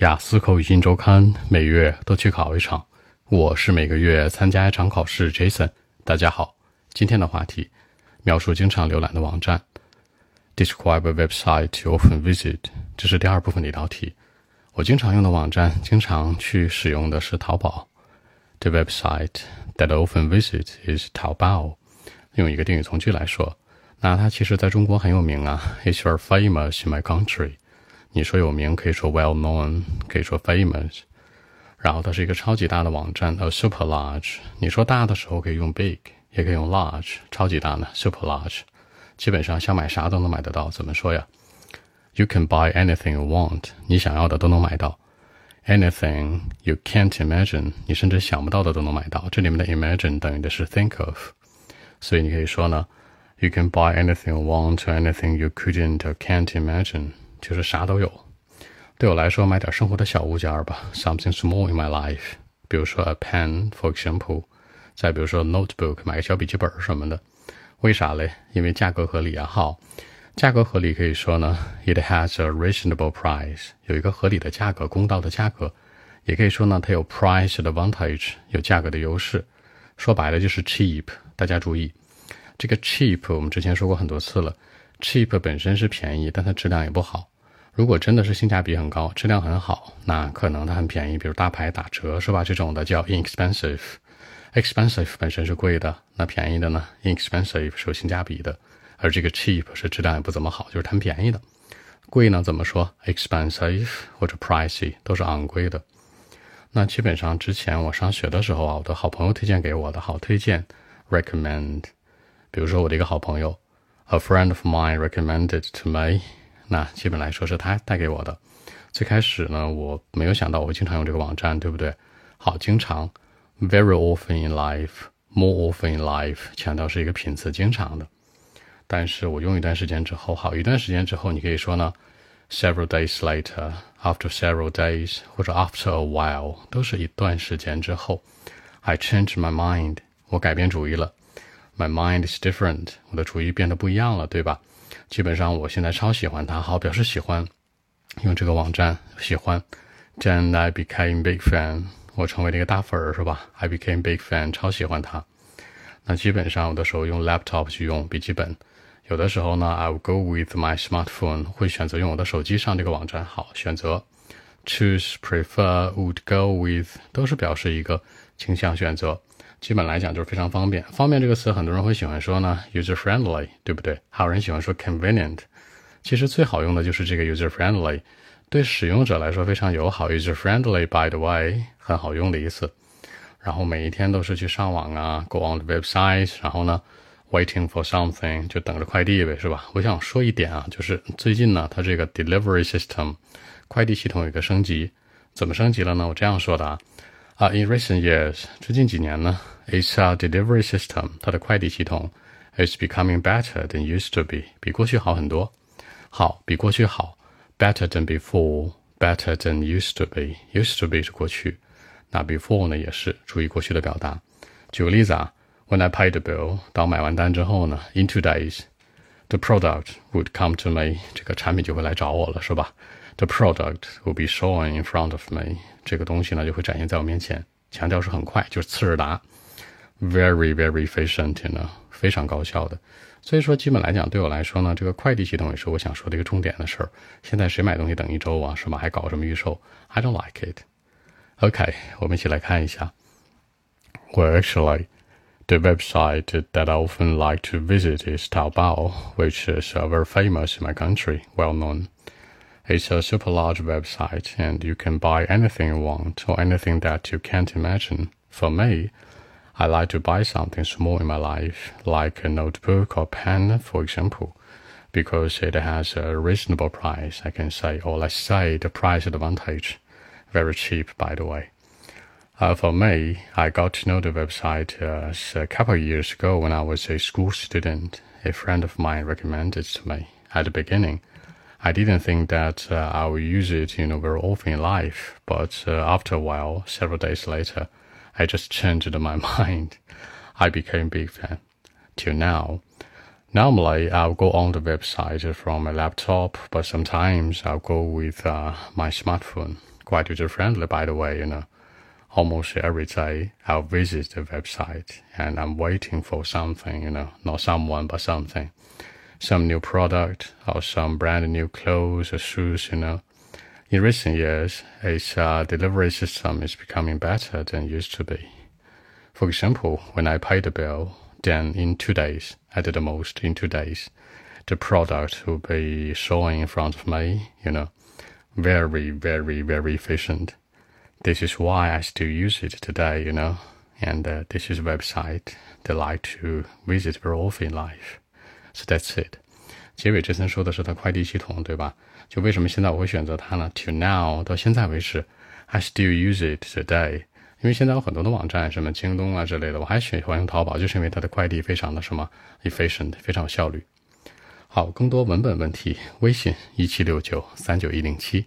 雅思口语新周刊每月都去考一场，我是每个月参加一场考试。Jason，大家好，今天的话题描述经常浏览的网站。Describe a website you often visit，这是第二部分的一道题。我经常用的网站，经常去使用的是淘宝。The website that often visit is Taobao。用一个定语从句来说，那它其实在中国很有名啊。It's very famous in my country。你说有名可以说 well known，可以说 famous。然后它是一个超级大的网站，a super large。你说大的时候可以用 big，也可以用 large。超级大呢，super large。基本上想买啥都能买得到。怎么说呀？You can buy anything you want。你想要的都能买到。Anything you can't imagine，你甚至想不到的都能买到。这里面的 imagine 等于的是 think of，所以你可以说呢，You can buy anything you want，anything you couldn't or can't imagine。 就是啥都有，对我来说买点生活的小物件儿吧，something small in my life，比如说 a pen，for example，再比如说 notebook，买个小笔记本什么的。为啥嘞？因为价格合理啊。好，价格合理可以说呢，it has a reasonable price，有一个合理的价格，公道的价格。也可以说呢，它有 price advantage，有价格的优势。说白了就是 cheap。大家注意，这个 cheap 我们之前说过很多次了，cheap 本身是便宜，但它质量也不好。如果真的是性价比很高，质量很好，那可能它很便宜，比如大牌打折是吧？这种的叫 inexpensive。expensive 本身是贵的，那便宜的呢？inexpensive 是有性价比的，而这个 cheap 是质量也不怎么好，就是贪便宜的。贵呢怎么说？expensive 或者 pricey 都是昂贵的。那基本上之前我上学的时候啊，我的好朋友推荐给我的，好推荐 recommend。比如说我的一个好朋友，a friend of mine recommended to me。那基本来说是他带给我的。最开始呢，我没有想到我会经常用这个网站，对不对？好，经常，very often in life，more often in life，强调是一个频次，经常的。但是我用一段时间之后，好一段时间之后，你可以说呢，several days later，after several days，或者 after a while，都是一段时间之后。I change my mind，我改变主意了。My mind is different，我的主意变得不一样了，对吧？基本上我现在超喜欢它，好表示喜欢，用这个网站喜欢。Then I became big fan，我成为了一个大粉儿，是吧？I became big fan，超喜欢它。那基本上有的时候用 laptop 去用笔记本，有的时候呢，I will go with my smartphone，会选择用我的手机上这个网站。好，选择 choose prefer would go with 都是表示一个倾向选择。基本来讲就是非常方便。方便这个词，很多人会喜欢说呢，user friendly，对不对？还有人喜欢说 convenient。其实最好用的就是这个 user friendly，对使用者来说非常友好。user friendly，by the way，很好用的意思。然后每一天都是去上网啊，go on the website，然后呢，waiting for something，就等着快递呗，是吧？我想说一点啊，就是最近呢，它这个 delivery system，快递系统有一个升级。怎么升级了呢？我这样说的啊。啊，in recent years，最近几年呢，its delivery system，它的快递系统，is becoming better than used to be，比过去好很多。好，比过去好，better than before，better than used to be，used to be 是过去，那 before 呢也是注意过去的表达。举个例子啊，When I paid the bill，当买完单之后呢，in two days，the product would come to me，这个产品就会来找我了，是吧 ？The product will be shown in front of me。这个东西呢就会展现在我面前。强调是很快，就是次日达，very very efficient 呢，非常高效的。所以说，基本来讲，对我来说呢，这个快递系统也是我想说的一个重点的事儿。现在谁买东西等一周啊，是吧？还搞什么预售？I don't like it. OK，我们一起来看一下。Well, actually, the website that I often like to visit is Taobao, which is very famous in my country, well known. It's a super large website and you can buy anything you want or anything that you can't imagine. For me, I like to buy something small in my life, like a notebook or pen, for example, because it has a reasonable price, I can say, or let's say the price advantage. Very cheap, by the way. Uh, for me, I got to know the website uh, a couple of years ago when I was a school student. A friend of mine recommended it to me at the beginning. I didn't think that uh, I would use it, you know, very often in life. But uh, after a while, several days later, I just changed my mind. I became a big fan. Till now, Normally, I'll go on the website from my laptop, but sometimes I'll go with uh, my smartphone. Quite user friendly, by the way, you know. Almost every day, I'll visit the website and I'm waiting for something, you know, not someone, but something. Some new product or some brand new clothes or shoes, you know. In recent years, its uh, delivery system is becoming better than used to be. For example, when I pay the bill, then in two days, at the most in two days, the product will be showing in front of me, you know, very, very, very efficient. This is why I still use it today, you know, and uh, this is a website I like to visit very often in life. So that's it. 结尾这层说的是它快递系统，对吧？就为什么现在我会选择它呢？To now 到现在为止，I still use it today。因为现在有很多的网站，什么京东啊之类的，我还喜欢用淘宝，就是因为它的快递非常的什么 efficient，非常有效率。好，更多文本问题，微信一七六九三九一零七。